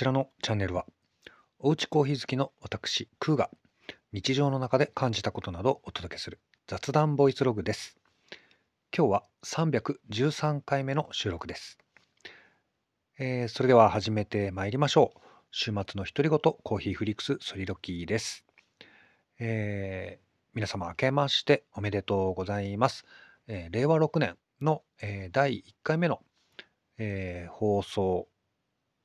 ちらのチャンネルは、おうちコーヒー好きの私、クーが日常の中で感じたことなどをお届けする雑談ボイスログです。今日は313回目の収録です。えーそれでは始めてまいりましょう。週末の独り言コーヒーフリックスソリロキーです。えー皆様明けましておめでとうございます。えー令和6年の、えー第1回目の、えー放送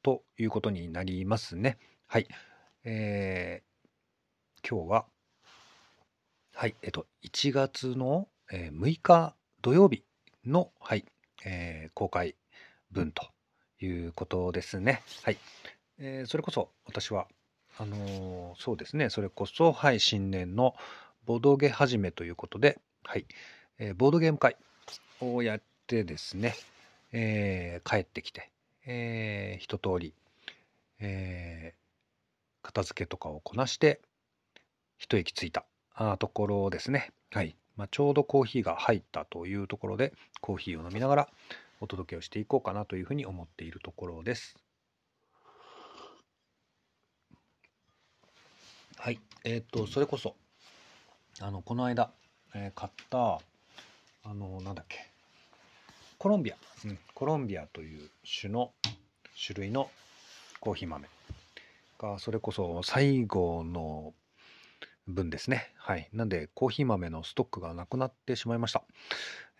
ということになりますね。はい。えー今日は、はい、えっと、1月の、えー6日土曜日の、はい、えー公開分ということですね。はい。えーそれこそ私は、あのーそうですね、それこそ、はい、新年のボドゲ始めということで、はい、えーボードゲーム会をやってですね、えー帰ってきて、えー一通り、えー片付けとかをこなして、一息ついたあところですね。はい。まあ、ちょうどコーヒーが入ったというところで、コーヒーを飲みながらお届けをしていこうかなというふうに思っているところです。はい。えっ、と、それこそ、あの、この間、えー買った、あの、なんだっけ、コロンビア、うん、コロンビアという種の、種類のコーヒー豆が、それこそ最後の分ですね。はい。なんで、コーヒー豆のストックがなくなってしまいました。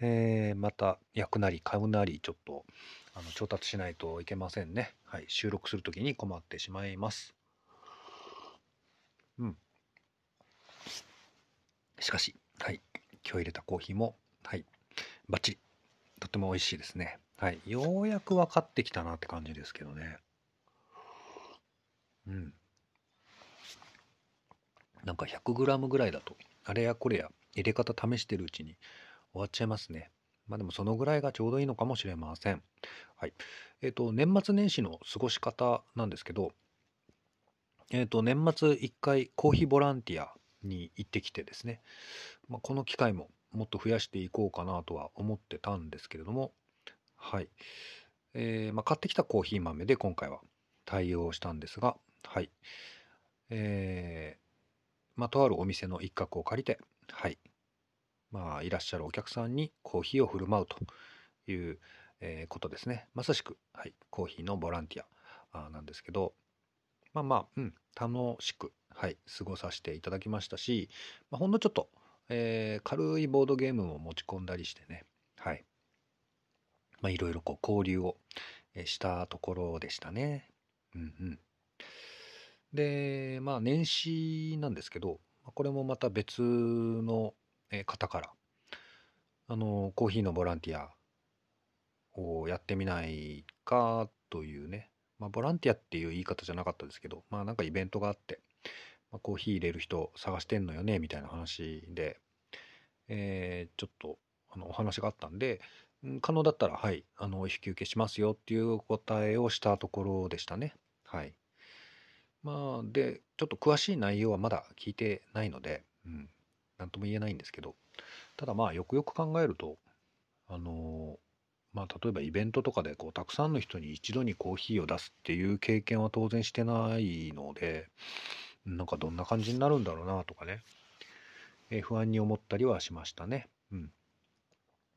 えーまた、焼くなり買うなり、ちょっと、あの調達しないといけませんね。はい。収録するときに困ってしまいます。うん。しかし、はい。今日入れたコーヒーも、はい。バッチリ。とても美味しいですね。はい。ようやく分かってきたなって感じですけどね。うん。なんか 100g ぐらいだと、あれやこれや入れ方試してるうちに終わっちゃいますね。まあでもそのぐらいがちょうどいいのかもしれません。はい。えっ、と、年末年始の過ごし方なんですけど、えっ、と、年末1回コーヒーボランティアに行ってきてですね、まあ、この機会ももっと増やしていこうかなとは思ってたんですけれども、はい。えーまあ、買ってきたコーヒー豆で今回は対応したんですが、はい。えーまあ、とあるお店の一角を借りて、はい。まあ、いらっしゃるお客さんにコーヒーを振る舞うという、えことですね。まさしく、はい、コーヒーのボランティアあなんですけど、まあまあ、うん、楽しく、はい、過ごさせていただきましたし、まあ、ほんのちょっと、えー軽いボードゲームも持ち込んだりしてね、はい。まあ、いろいろこう交流をしたところでしたね。うんうん。で、まあ、年始なんですけど、これもまた別の方から、あの、コーヒーのボランティアをやってみないかというね、まあ、ボランティアっていう言い方じゃなかったですけど、まあ、なんかイベントがあって、ま、コーヒー入れる人探してんのよね、みたいな話で、えーちょっと、あの、お話があったんで、可能だったら、はい、あの、お引き受けしますよっていうお答えをしたところでしたね。はい。まあ、で、ちょっと詳しい内容はまだ聞いてないので、うん、なんとも言えないんですけど、ただまあ、よくよく考えると、あのまあ、例えばイベントとかでこうたくさんの人に一度にコーヒーを出すっていう経験は当然してないのでなんかどんな感じになるんだろうなとかね、えー不安に思ったりはしましたね。うん。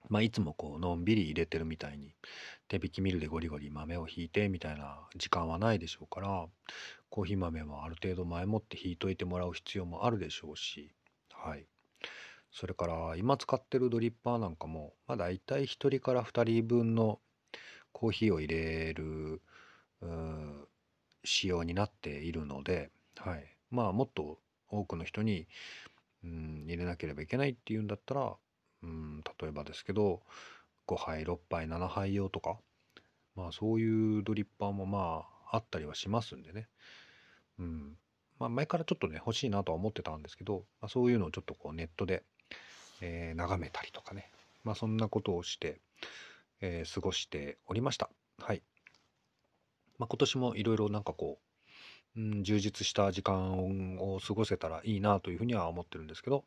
まあ、いつもこうのんびり入れてるみたいに手引きミルでゴリゴリ豆をひいてみたいな時間はないでしょうからコーヒー豆もある程度前もってひいといてもらう必要もあるでしょうしはい。それから今使ってるドリッパーなんかもまあ大体1人から2人分のコーヒーを入れるうー仕様になっているので、はい、まあもっと多くの人に、うん、入れなければいけないっていうんだったら、うん、例えばですけど5杯6杯7杯用とかまあそういうドリッパーもまああったりはしますんでね、うん、まあ前からちょっとね欲しいなとは思ってたんですけど、まあ、そういうのをちょっとこうネットで、えー眺めたりとかね。まあそんなことをして、えー過ごしておりました。はい。まあ今年もいろいろなんかこう、うん、充実した時間を過ごせたらいいなというふうには思ってるんですけど、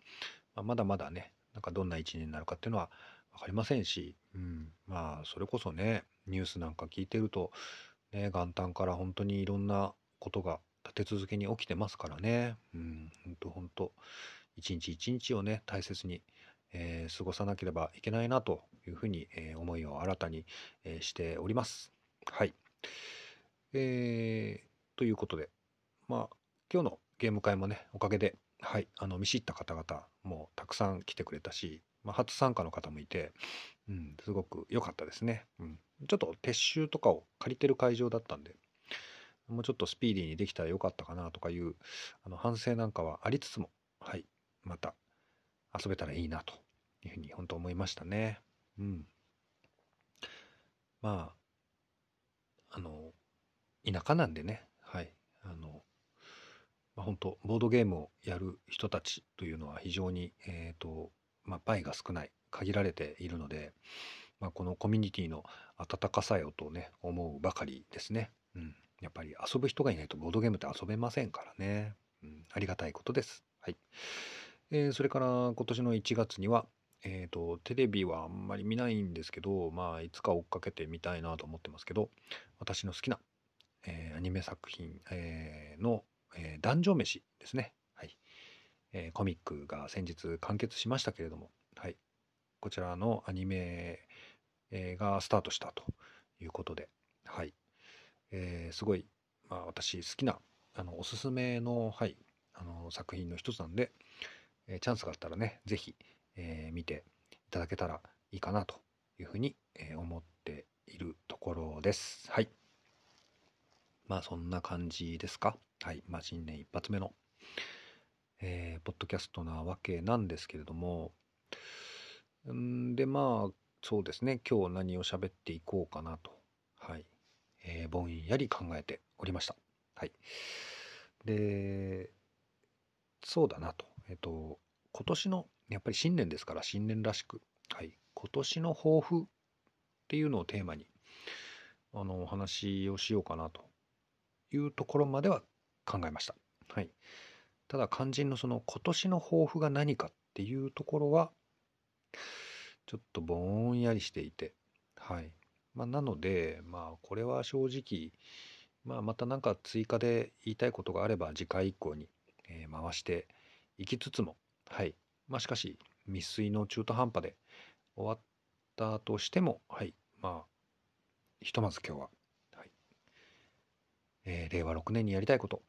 まあ、まだまだねなんかどんな一年になるかっていうのは分かりませんし、うん、まあそれこそねニュースなんか聞いてるとね、元旦から本当にいろんなことが立て続けに起きてますからね。うん、本当本当一日一日をね、大切に、えー、過ごさなければいけないなというふうに、えー、思いを新たに、えー、しております。はい。えー、ということで、まあ、今日のゲーム会もね、おかげで、はい、あの見知った方々もたくさん来てくれたし、まあ、初参加の方もいて、うん、すごく良かったですね。うん、ちょっと撤収とかを借りてる会場だったんで、もうちょっとスピーディーにできたらよかったかなとかいうあの反省なんかはありつつも、はい、また遊べたらいいなというふうに本当思いましたね。うん。まあ、あの、田舎なんでね、本当ボードゲームをやる人たちというのは非常に、え、ー、と、まあ、倍が少ない、限られているので、まあ、このコミュニティの温かさよとね、思うばかりですね。うん。やっぱり遊ぶ人がいないとボードゲームって遊べませんからね。うん、ありがたいことです。はい。えー、それから今年の1月には、えっ、ー、と、テレビはあんまり見ないんですけど、まあ、いつか追っかけてみたいなと思ってますけど、私の好きな、えー、アニメ作品、えー、の、えー、男女飯ですね。はい。えー、コミックが先日完結しましたけれども、はい。こちらのアニメ、がスタートしたということで、はい。えー、すごい、まあ、私好きなあのおすすめの,、はい、あの作品の一つなんで、えー、チャンスがあったらね是非、えー、見ていただけたらいいかなというふうに、え思っているところです。はい。まあそんな感じですか？はい。まあ新年一発目の、えー、ポッドキャストなわけなんですけれども、んでまあそうですね今日何を喋っていこうかなと、はい、えー、ぼんやり考えておりました。はい。で、そうだなと。えっ、と、今年の、やっぱり新年ですから新年らしく、はい、今年の抱負っていうのをテーマに、あの、お話をしようかなというところまでは考えました。はい。ただ肝心のその今年の抱負が何かっていうところは、ちょっとぼんやりしていて、はい。まあ、なので、まあ、これは正直、まあ、また何か追加で言いたいことがあれば次回以降に、えー回していきつつも、はい。まあ、しかし、未遂の中途半端で終わったとしても、はい。まあ、ひとまず今日は、はい。えー令和6年にやりたいこと、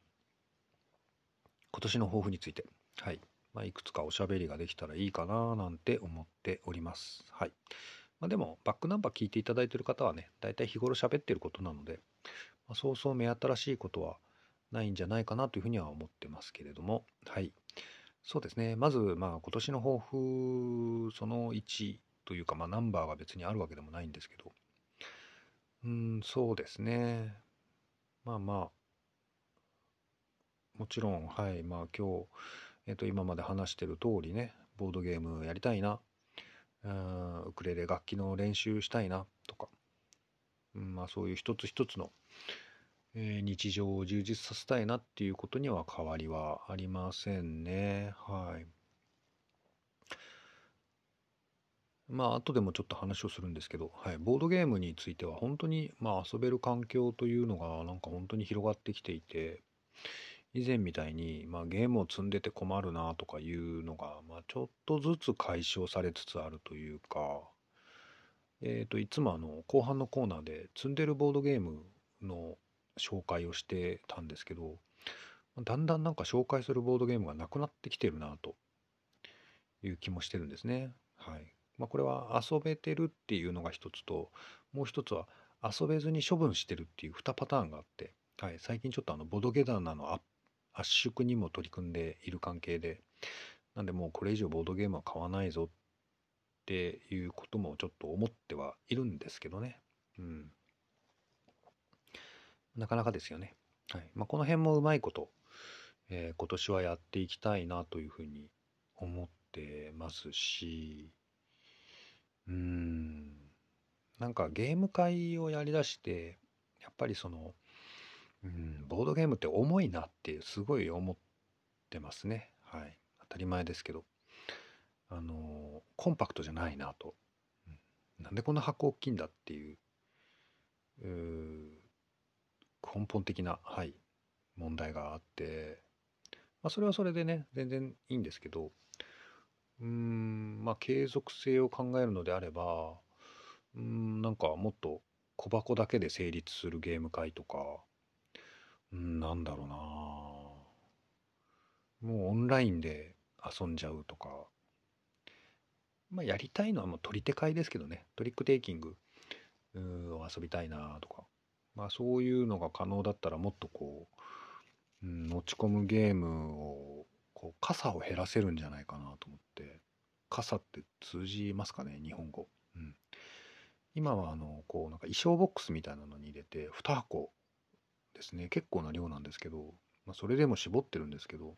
今年の抱負について、はい。まあ、いくつかおしゃべりができたらいいかななんて思っております。はい。まあ、でも、バックナンバー聞いていただいてる方はね、大体日頃喋ってることなので、まあ、そうそう目新しいことはないんじゃないかなというふうには思ってますけれども、はい。そうですね。まず、まあ、今年の抱負、その1というか、まあ、ナンバーが別にあるわけでもないんですけど、うん、そうですね。まあまあ、もちろん、はい、まあ今日、えっと、今まで話してる通りね、ボードゲームやりたいな、うんウクレレ楽器の練習したいなとか、うん、まあそういう一つ一つの、えー、日常を充実させたいなっていうことには変わりはありませんね。はい。まあ後でもちょっと話をするんですけど、はい、ボードゲームについては本当にまあ遊べる環境というのがなんか本当に広がってきていて、以前みたいに、まあ、ゲームを積んでて困るなとかいうのが、まあ、ちょっとずつ解消されつつあるというか、えー、といつもあの後半のコーナーで積んでるボードゲームの紹介をしてたんですけどだんだんなんか紹介するボードゲームがなくなってきてるなという気もしてるんですね。はいまあ、これは遊べてるっていうのが一つともう一つは遊べずに処分してるっていう2パターンがあって、はい、最近ちょっとあのボドゲダナの圧縮にも取り組んでいる関係で、なんでもうこれ以上ボードゲームは買わないぞっていうこともちょっと思ってはいるんですけどね。うん。なかなかですよね。はい。まあ、この辺もうまいこと、えー、今年はやっていきたいなというふうに思ってますし、うーん。なんかゲーム会をやりだして、やっぱりその、うん、ボードゲームって重いなってすごい思ってますね。はい。当たり前ですけど。あのコンパクトじゃないなと。うん、なんでこんな箱大きいんだっていう、う根本的な、はい、問題があって、まあ、それはそれでね、全然いいんですけど、うーん、まあ、継続性を考えるのであれば、うーん、なんかもっと小箱だけで成立するゲーム会とか、うん、なんだろうな。もうオンラインで遊んじゃうとか、まあ、やりたいのはもう取り手会ですけどね、トリックテイキングを遊びたいなとか、まあそういうのが可能だったらもっとこう、うん、持ち込むゲームを、こう、傘を減らせるんじゃないかな、傘って通じますかね、日本語。うん。今はあの、こう、なんか衣装ボックスみたいなのに入れて、2箱ですね、結構な量なんですけど、まあそれでも絞ってるんですけど、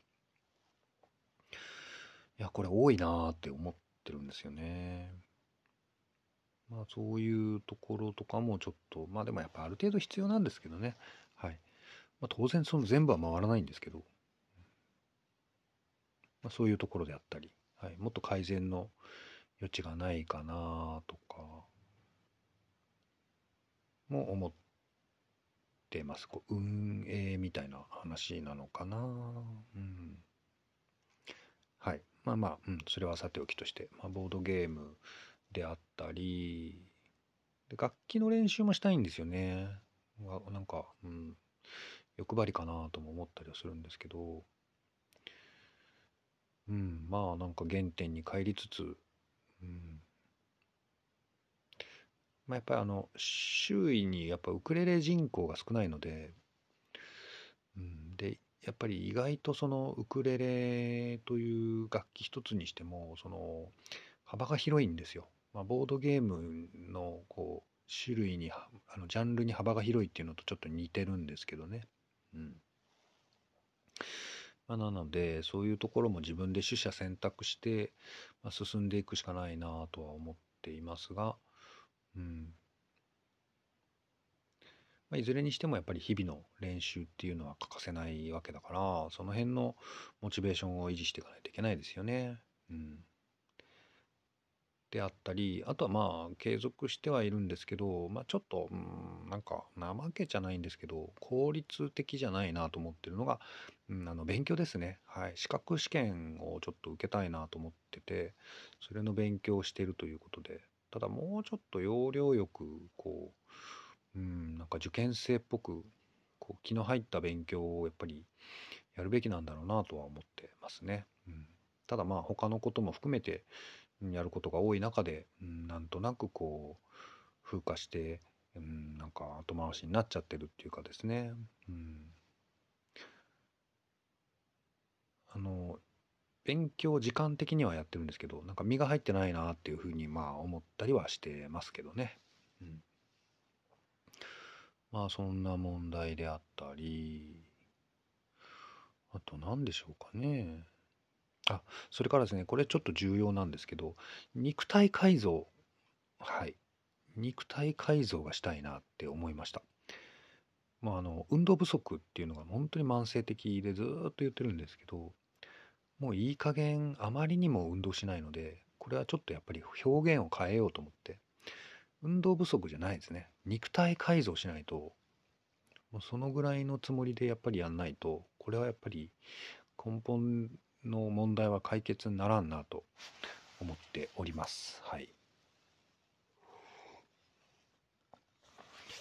いや、これ多いなーって思ってるんですよね。まあそういうところとかもちょっと、まあでもやっぱある程度必要なんですけどね。はい。まあ当然その全部は回らないんですけど、まあそういうところであったり、はい。もっと改善の余地がないかなとか、も思ってます。こう運営みたいな話なのかな。うん。はい。まあまあ、うん、それはさておきとして、まあ、ボードゲームであったり、で楽器の練習もしたいんですよね。なんか、うん、欲張りかなとも思ったりはするんですけど、うん、まあなんか原点に帰りつつ、うん、まあやっぱりあの、周囲にやっぱウクレレ人口が少ないので、うん、で、やっぱり意外とそのウクレレという楽器一つにしてもその幅が広いんですよ。まあ、ボードゲームのこう種類にあのジャンルに幅が広いっていうのとちょっと似てるんですけどね。うんまあ、なのでそういうところも自分で取捨選択して、まあ、進んでいくしかないなとは思っていますが、うんまあ、いずれにしてもやっぱり日々の練習っていうのは欠かせないわけだからその辺のモチベーションを維持していかないといけないですよね。うん、であったりあとはまあ継続してはいるんですけど、まあ、ちょっと、うん、なんか怠けじゃないんですけど効率的じゃないなと思ってるのが、うん、あの勉強ですね、はい、資格試験をちょっと受けたいなと思っててそれの勉強をしているということで。ただもうちょっと要領よくこううん、なんか受験生っぽくこう気の入った勉強をやっぱりやるべきなんだろうなとは思ってますね。うん、ただまあ他のことも含めてやることが多い中で、うん、なんとなくこう風化して、うん、なんか後回しになっちゃってるっていうかですね。うん、あの勉強時間的にはやってるんですけどなんか身が入ってないなっていうふうにまあ思ったりはしてますけどね。うんまあそんな問題であったり、あと何でしょうかね。あ、それからですね、これちょっと重要なんですけど、肉体改造。はい。肉体改造がしたいなって思いました。まああの、運動不足っていうのが本当に慢性的でずっと言ってるんですけど、もういい加減あまりにも運動しないので、これはちょっとやっぱり表現を変えようと思って、運動不足じゃないですね。肉体改造しないと、もうそのぐらいのつもりでやっぱりやんないと、これはやっぱり根本の問題は解決にならんなと思っております。はい。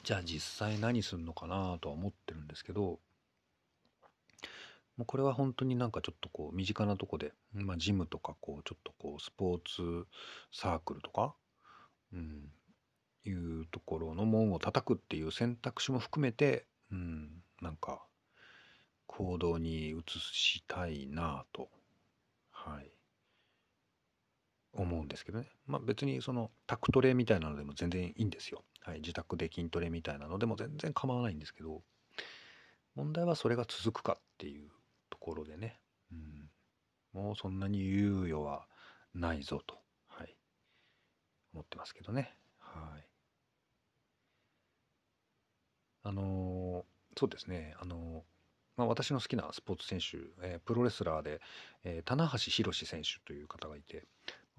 じゃあ実際何するのかなとは思ってるんですけど、もうこれは本当になんかちょっとこう身近なとこで、まあジムとかこうちょっとこうスポーツサークルとか、うん、いうところの門を叩くっていう選択肢も含めて、うん、なんか行動に移したいなと、はい、思うんですけどね。まあ別にそのタクトレみたいなのでも全然いいんですよ。はい、自宅で筋トレみたいなのでも全然構わないんですけど、問題はそれが続くかっていうところでね、うん、もうそんなに猶予はないぞと、はい、思ってますけどね。はい。あのそうですね、あのまあ、私の好きなスポーツ選手、えー、プロレスラーで、えー、棚橋宏選手という方がいて、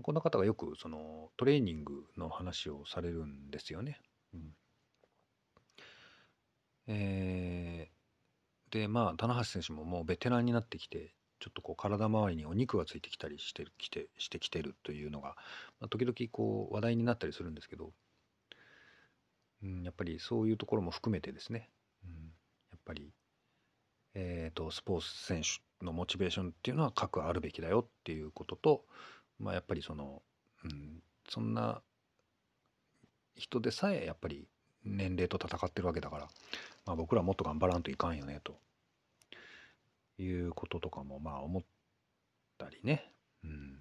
この方がよくそのトレーニングの話をされるんですよね。うん、えー、でまあ棚橋選手ももうベテランになってきてちょっとこう体周りにお肉がついてきたりしてきてしてきてるというのが、まあ、時々こう話題になったりするんですけど、うん、やっぱりそういうところも含めてですね、うん、やっぱり、えーと、スポーツ選手のモチベーションっていうのは各あるべきだよっていうことと、まあ、やっぱりその、うん、そんな人でさえやっぱり年齢と戦ってるわけだから、まあ、僕らもっと頑張らんといかんよねということとかもまあ思ったりね、うん。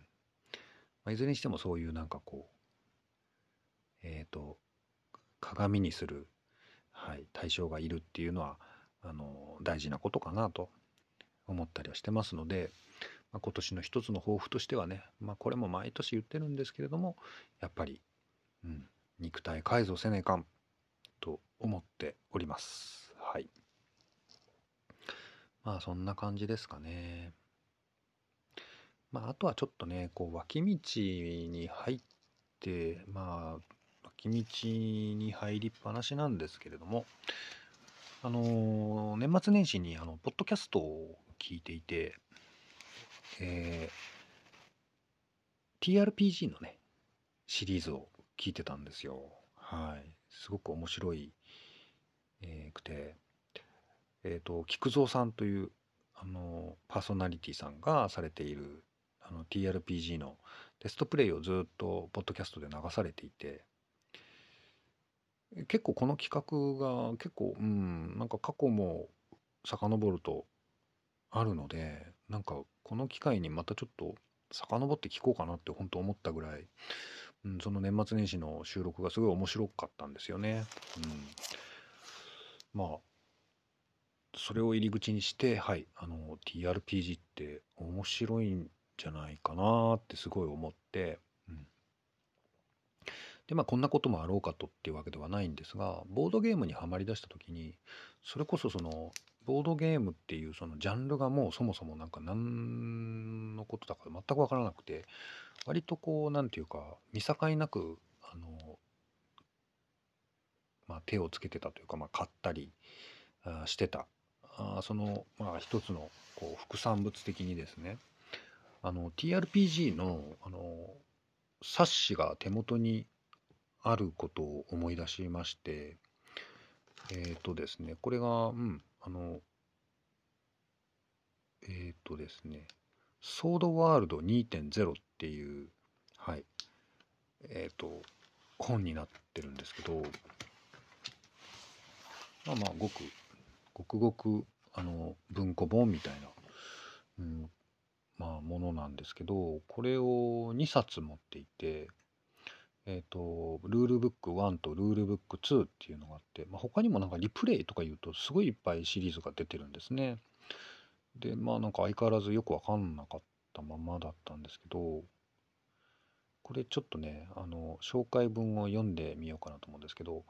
まあ、いずれにしてもそういうなんかこうえっ、ー、と鏡にする、はい、対象がいるっていうのはあの大事なことかなと思ったりはしてますので、まあ、今年の一つの抱負としてはね、まあ、これも毎年言ってるんですけれどもやっぱり、うん、肉体改造せねえかんと思っております。はい。まあそんな感じですかね。まああとはちょっとね、こう脇道に入って、まあ脇道に入りっぱなしなんですけれども、あのー、年末年始にあのポッドキャストを聞いていて、えー、TRPG のね、シリーズを聞いてたんですよ。はい。すごく面白い、えー、くて、えっ、ー、と、菊蔵さんという、あの、パーソナリティさんがされている、あの、TRPG のテストプレイをずっと、ポッドキャストで流されていて、結構この企画が結構、うん、なんか過去も遡るとあるので、なんかこの機会にまたちょっと遡って聞こうかなって本当思ったぐらい、うん、その年末年始の収録がすごい面白かったんですよね。うん、まあそれを入り口にして、はい、あの TRPG って面白いんじゃないかなってすごい思って、でまあこんなこともあろうかとっていうわけではないんですがボードゲームにはまりだした時にそれこそそのボードゲームっていうそのジャンルがもうそもそもなんか何のことだか全く分からなくて割とこう何て言うか見境なくあの、まあ、手をつけてたというか、まあ、買ったりあしてた。あその、まあ、一つのこう副産物的にですねあの TRPG のあの冊子が手元にあることを思い出しましてえっ、ー、とですねこれがうんあのえっ、ー、とですねソードワールド2.0っていうはいえっ、ー、と本になってるんですけどまあまあごくごくごくあの文庫本みたいな、うん、まあものなんですけどこれを2冊持っていてえっ、ー、とルールブック1とルールブック2っていうのがあって、まあ、他にもなんかリプレイとか言うとすごいいっぱいシリーズが出てるんですね。でまあなんか相変わらずよくわかんなかったままだったんですけどこれちょっとねあの紹介文を読んでみようかなと思うんですけど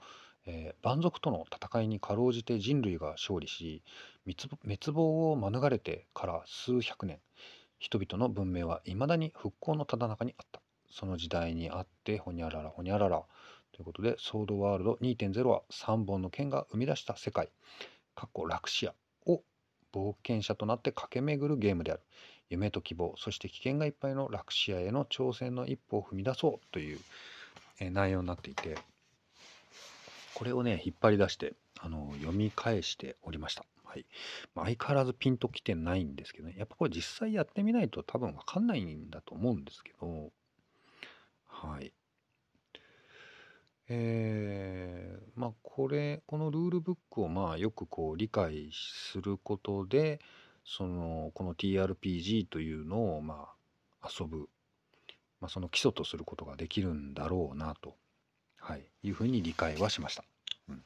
えー、蛮族との戦いにかろうじて人類が勝利し滅亡を免れてから数百年人々の文明はいまだに復興のただ中にあったその時代にあってほにゃららほにゃららということでソードワールド2.0は3本の剣が生み出した世界過去ラクシアを冒険者となって駆け巡るゲームである夢と希望そして危険がいっぱいのラクシアへの挑戦の一歩を踏み出そうという、内容になっていてこれをね、引っ張り出して、あの、読み返しておりました。はい。ま、相変わらずピンときてないんですけどね、やっぱこれ実際やってみないと多分わかんないんだと思うんですけど、はい。えー、まあこれ、このルールブックをまあよくこう理解することで、その、この TRPG というのをまあ遊ぶ、まあ、その基礎とすることができるんだろうなとはい、いうふうに理解はしました。うん、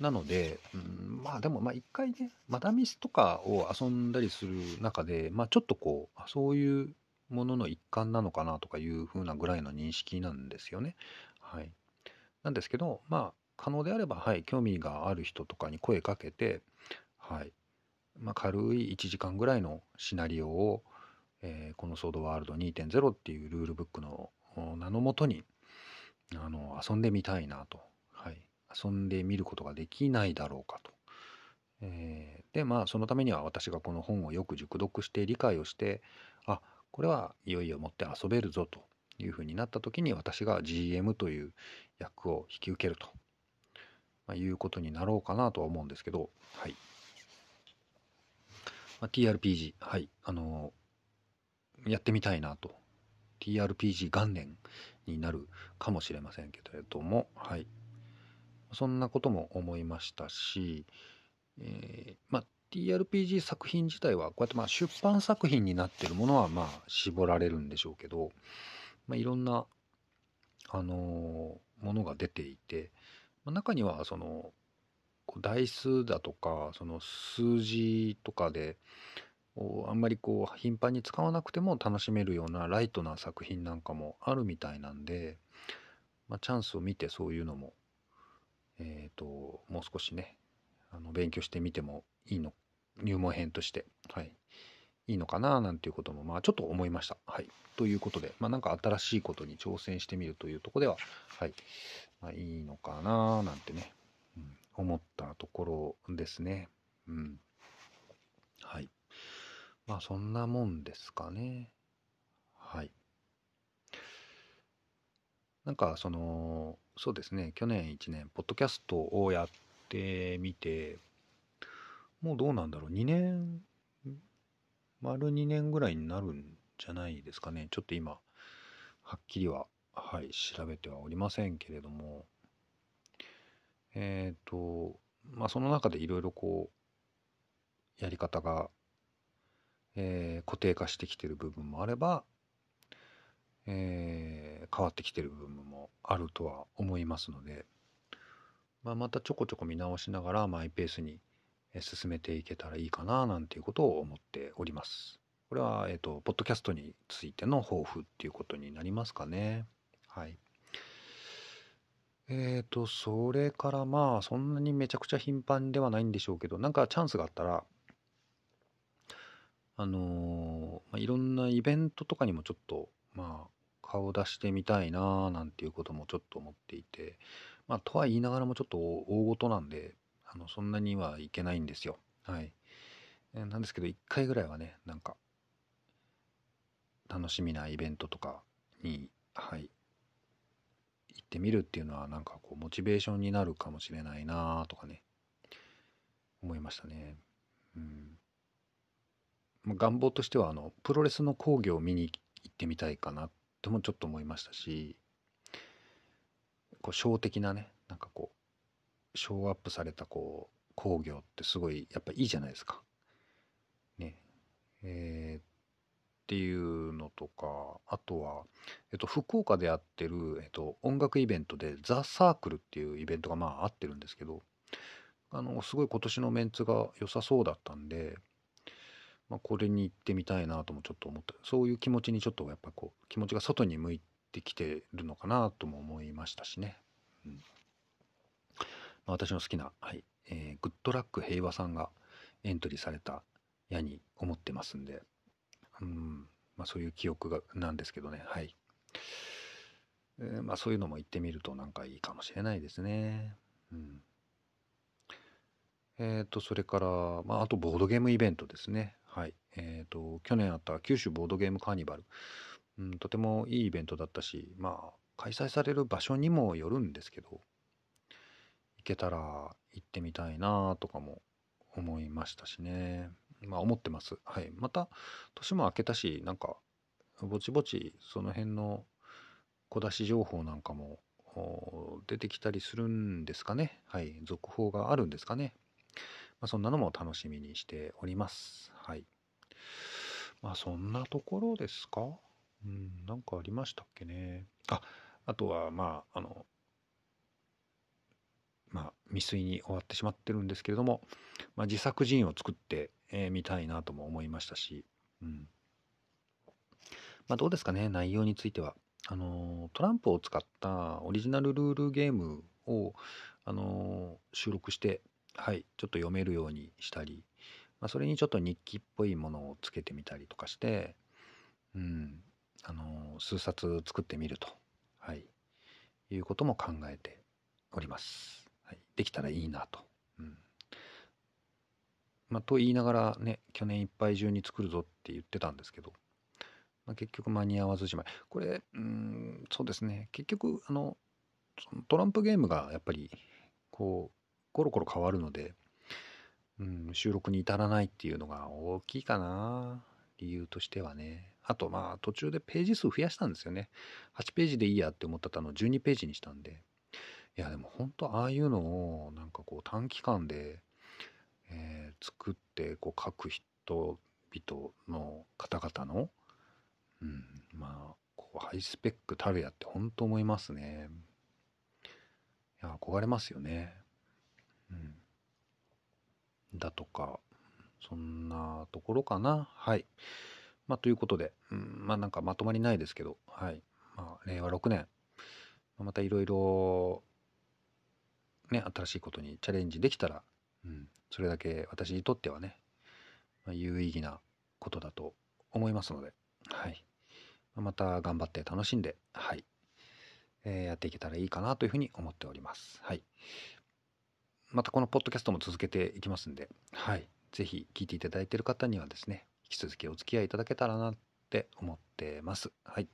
なので、うん、まあでもまあ一回ね、マダミスとかを遊んだりする中で、まあちょっとこう、そういうものの一環なのかなとかいうふうなぐらいの認識なんですよね。はい。なんですけど、まあ可能であれば、はい、興味がある人とかに声かけて、はい。まあ、軽い1時間ぐらいのシナリオを、えー、このソードワールド2.0っていうルールブックの名のもとにあの遊んでみたいなと、はい、遊んでみることができないだろうかと。えー、でまあそのためには私がこの本をよく熟読して理解をしてこれはいよいよ持って遊べるぞというふうになった時に私が GM という役を引き受けると、まあ、いうことになろうかなとは思うんですけど、はい。まあ、TRPG はい。あのー、やってみたいなと。TRPG 元年になるかもしれませんけれどもはい。そんなことも思いましたし、えー、まあ TRPG 作品自体はこうやってまあ出版作品になってるものはまあ絞られるんでしょうけど、まあ、いろんな、あのー、ものが出ていて、まあ、中にはその台数だとかその数字とかであんまりこう頻繁に使わなくても楽しめるようなライトな作品なんかもあるみたいなんで、まあ、チャンスを見てそういうのも、えーと、ともう少しねあの勉強してみてもいいの？入門編として、はい、いいのかな？なんていうことも、まあ、ちょっと思いました。はい、ということで、まあ、なんか新しいことに挑戦してみるというとこでは、はいまあ、いいのかな？なんてね、うん、思ったところですね。うん。はい。まあ、そんなもんですかね。はい。なんか、その、そうですね、去年1年、ポッドキャストをやってみて、もうどうなんだろう、2年、丸2年ぐらいになるんじゃないですかね。ちょっと今、はっきりは、はい、調べてはおりませんけれども、えっ、ー、と、まあ、その中でいろいろこう、やり方が、えー、固定化してきてる部分もあれば、えー、変わってきてる部分もあるとは思いますので、まあ、またちょこちょこ見直しながらマイペースに進めていけたらいいかななんていうことを思っております。これは、えっ、ー、と、ポッドキャストについての抱負っていうことになりますかね。はい。えっ、ー、と、それからまあ、そんなにめちゃくちゃ頻繁ではないんでしょうけど、なんかチャンスがあったら、あのー、まあ、いろんなイベントとかにもちょっと、まあ、顔出してみたいななんていうこともちょっと思っていて、まあ、とは言いながらもちょっと大ごとなんで、あのそんなにはいけないんですよ。はい。なんですけど、1回ぐらいはね、なんか、楽しみなイベントとかに、はい、行ってみるっていうのは、なんかこう、モチベーションになるかもしれないなとかね、思いましたね。うん。願望としては、あの、プロレスの興行を見に行ってみたいかなともちょっと思いましたし、こう、ショー的なね、なんかこう、ショーアップされたこう工業ってすごいやっぱいいじゃないですか。ね。えー、っていうのとかあとは、えっと、福岡でやってる、えっと、音楽イベントでザ・サークルっていうイベントがまああってるんですけどあのすごい今年のメンツが良さそうだったんで、まあ、これに行ってみたいなともちょっと思ったそういう気持ちにちょっとやっぱこう気持ちが外に向いてきてるのかなとも思いましたしね。うん私の好きな、はいえー、グッドラック平和さんがエントリーされた矢に思ってますんで、うんまあ、そういう記憶がなんですけどね、はいえー、まあ、そういうのも言ってみるとなんかいいかもしれないですね。うんえっ、ー、と、それから、まあ、あとボードゲームイベントですね。はい。えっ、ー、と、去年あった九州ボードゲームカーニバル。うん、とてもいいイベントだったし、まあ、開催される場所にもよるんですけど、けたら行ってみたいなとかも思いましたしね。まあ思ってます。はい。また年も明けたし、なんかぼちぼちその辺の小出し情報なんかも出てきたりするんですかね。はい。続報があるんですかね。まあ、そんなのも楽しみにしております。はい。まあそんなところですか？うん、なんかありましたっけね。あ、あとはまあ、あの、まあ、未遂に終わってしまってるんですけれども、まあ、自作ジンを作ってみ、えー、たいなとも思いましたし、うんまあ、どうですかね内容についてはあのトランプを使ったオリジナルルールゲームを、あの収録して、はい、ちょっと読めるようにしたり、まあ、それにちょっと日記っぽいものをつけてみたりとかして、うん、あの数冊作ってみると、はい、いうことも考えております。できたらいいなと。うん。まあ、と言いながらね去年いっぱい中に作るぞって言ってたんですけど、まあ、結局間に合わずじまい。これうんそうですね。結局あのトランプゲームがやっぱりこうコロコロ変わるので、うん、収録に至らないっていうのが大きいかな。理由としてはね。あとまあ途中でページ数増やしたんですよね。8ページでいいやって思ってたのを12ページにしたんでいやでも本当ああいうのをなんかこう短期間で、えー、作ってこう書く人々の方々の、うん、まあこうハイスペックたるやって本当思いますね。いや憧れますよね。うん、だとかそんなところかな。はい。まあということで、うん、まあなんかまとまりないですけど、はい。まあ令和6年、またいろいろね、新しいことにチャレンジできたら、うん、それだけ私にとってはね、まあ、有意義なことだと思いますので、はい。また頑張って楽しんで、はい。えー、やっていけたらいいかなというふうに思っております。はい。またこのポッドキャストも続けていきますんで、はい。ぜひ聞いていただいている方にはですね、引き続きお付き合いいただけたらなって思ってます。はい。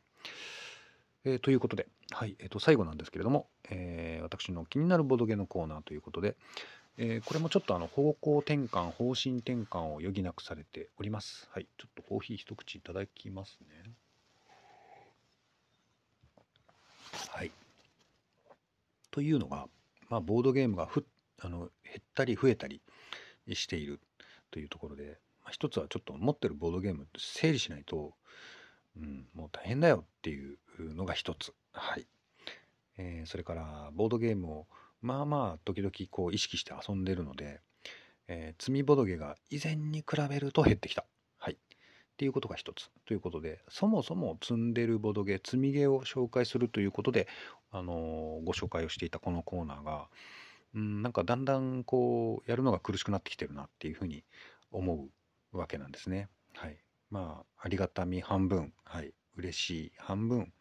えー、ということで、はいえー、と最後なんですけれども、えー、私の気になるボドゲのコーナーということで、えー、これもちょっとあの方向転換、方針転換を余儀なくされております。はい、ちょっとコーヒー一口いただきますね。はい。というのが、まあ、ボードゲームがふあの減ったり増えたりしているというところで、まあ、一つはちょっと持ってるボードゲーム整理しないと、うん、もう大変だよっていうのが一つ。はい。えー、それからボードゲームをまあまあ時々こう意識して遊んでるので、えー、積みボドゲが以前に比べると減ってきた。はい。っていうことが一つ。ということで、そもそも積んでるボドゲ、積みゲを紹介するということで、あのー、ご紹介をしていたこのコーナーが、うん、なんかだんだんこう、やるのが苦しくなってきてるなっていうふうに思うわけなんですね。はい。まあ、ありがたみ半分、はい。嬉しい半分、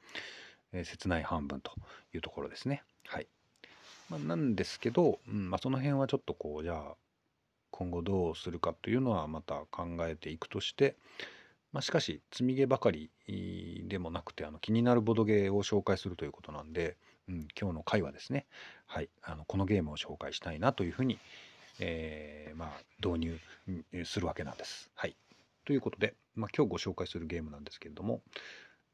えー、切ない半分というところですね。はい。まあ、なんですけど、うんまあ、その辺はちょっとこう、じゃあ、今後どうするかというのはまた考えていくとして、まあ、しかし、積み毛ばかりでもなくて、あの気になるボドゲを紹介するということなんで、うん、今日の回はですね、はい、あのこのゲームを紹介したいなというふうに、えー、まあ、導入するわけなんです。はい。ということで、まあ、今日ご紹介するゲームなんですけれども、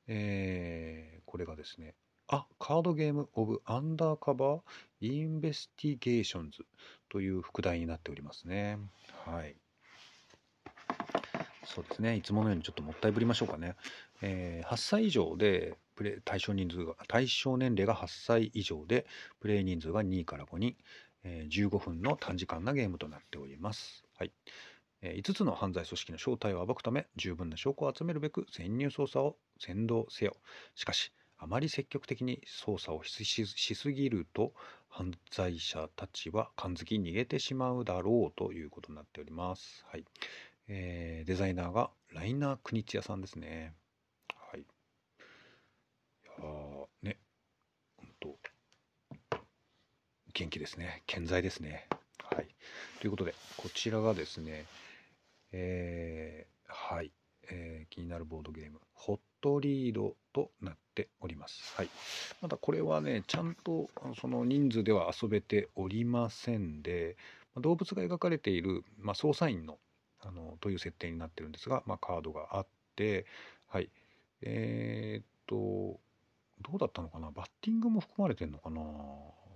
えー、これがですね、あ、カードゲームオブアンダーカバーインベスティゲーションズという副題になっておりますね。はい。そうですね。いつものようにちょっともったいぶりましょうかね。えー、8歳以上でプレ対象人数が、対象年齢が8歳以上で、プレイ人数が2から5人、えー、15分の短時間なゲームとなっております。はい。5つの犯罪組織の正体を暴くため十分な証拠を集めるべく潜入捜査を先導せよしかしあまり積極的に捜査をしすぎると犯罪者たちは感づき逃げてしまうだろうということになっております。はいえー、デザイナーがライナー・クニチヤさんですね。はい。いやね、本当元気ですね。健在ですね。はい。ということで、こちらがですね、えー、はい、えー、気になるボードゲーム、ホットリードとなっております。はい。またこれはね、ちゃんとその人数では遊べておりませんで、動物が描かれている、まあ、捜査員のあのという設定になってるんですが、まあ、カードがあって、はい。えー、っと、どうだったのかな？バッティングも含まれてんのかな？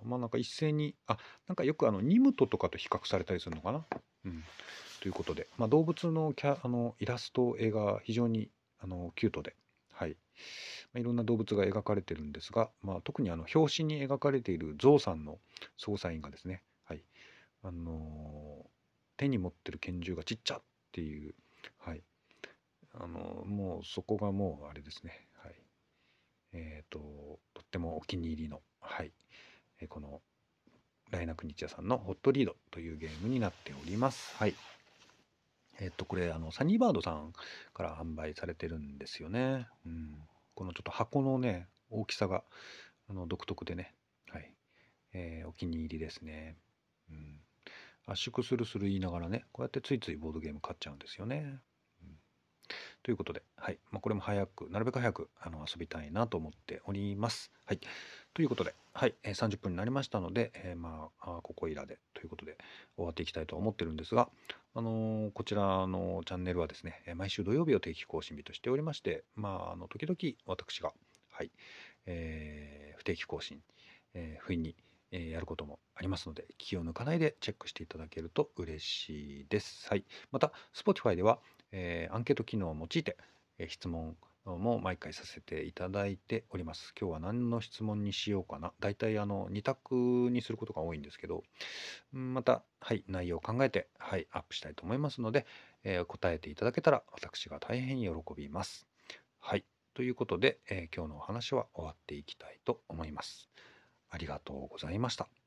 まあなんか一斉に、あ、なんかよくあのニムトとかと比較されたりするのかな？うん。ということで、まあ、動物のキャあのイラスト絵が非常にあのキュートで、はい。まあ、いろんな動物が描かれてるんですが、まあ、特にあの表紙に描かれているゾウさんの捜査員がですね、はい。あの、手に持ってる拳銃がちっちゃっていう、はい。あの、もうそこがもうあれですね、はい。えーと、とってもお気に入りの、はい。えー、このライナクニチヤさんのホットリードというゲームになっております。はい。えっと、これ、あの、サニーバードさんから販売されてるんですよね。うん。このちょっと箱のね、大きさが、あの、独特でね、はい。えー、お気に入りですね。うん、圧縮するする言いながらね、こうやってついついボードゲーム買っちゃうんですよね。ということで、はい。まあ、これも早く、なるべく早くあの遊びたいなと思っております。はい。ということで、はい。えー、30分になりましたので、えー、まあ、ここいらでということで終わっていきたいと思ってるんですが、あのー、こちらのチャンネルはですね、毎週土曜日を定期更新日としておりまして、まあ、あの時々私が、はい、えー、不定期更新、え、不意に、え、やることもありますので、気を抜かないでチェックしていただけると嬉しいです。はい。また、Spotify では、えー、アンケート機能を用いて、えー、質問も毎回させていただいております。今日は何の質問にしようかな。だいたいあの2択にすることが多いんですけど、また、はい、内容を考えて、はい、アップしたいと思いますので、えー、答えていただけたら私が大変喜びます。はい。ということで、えー、今日のお話は終わっていきたいと思います。ありがとうございました。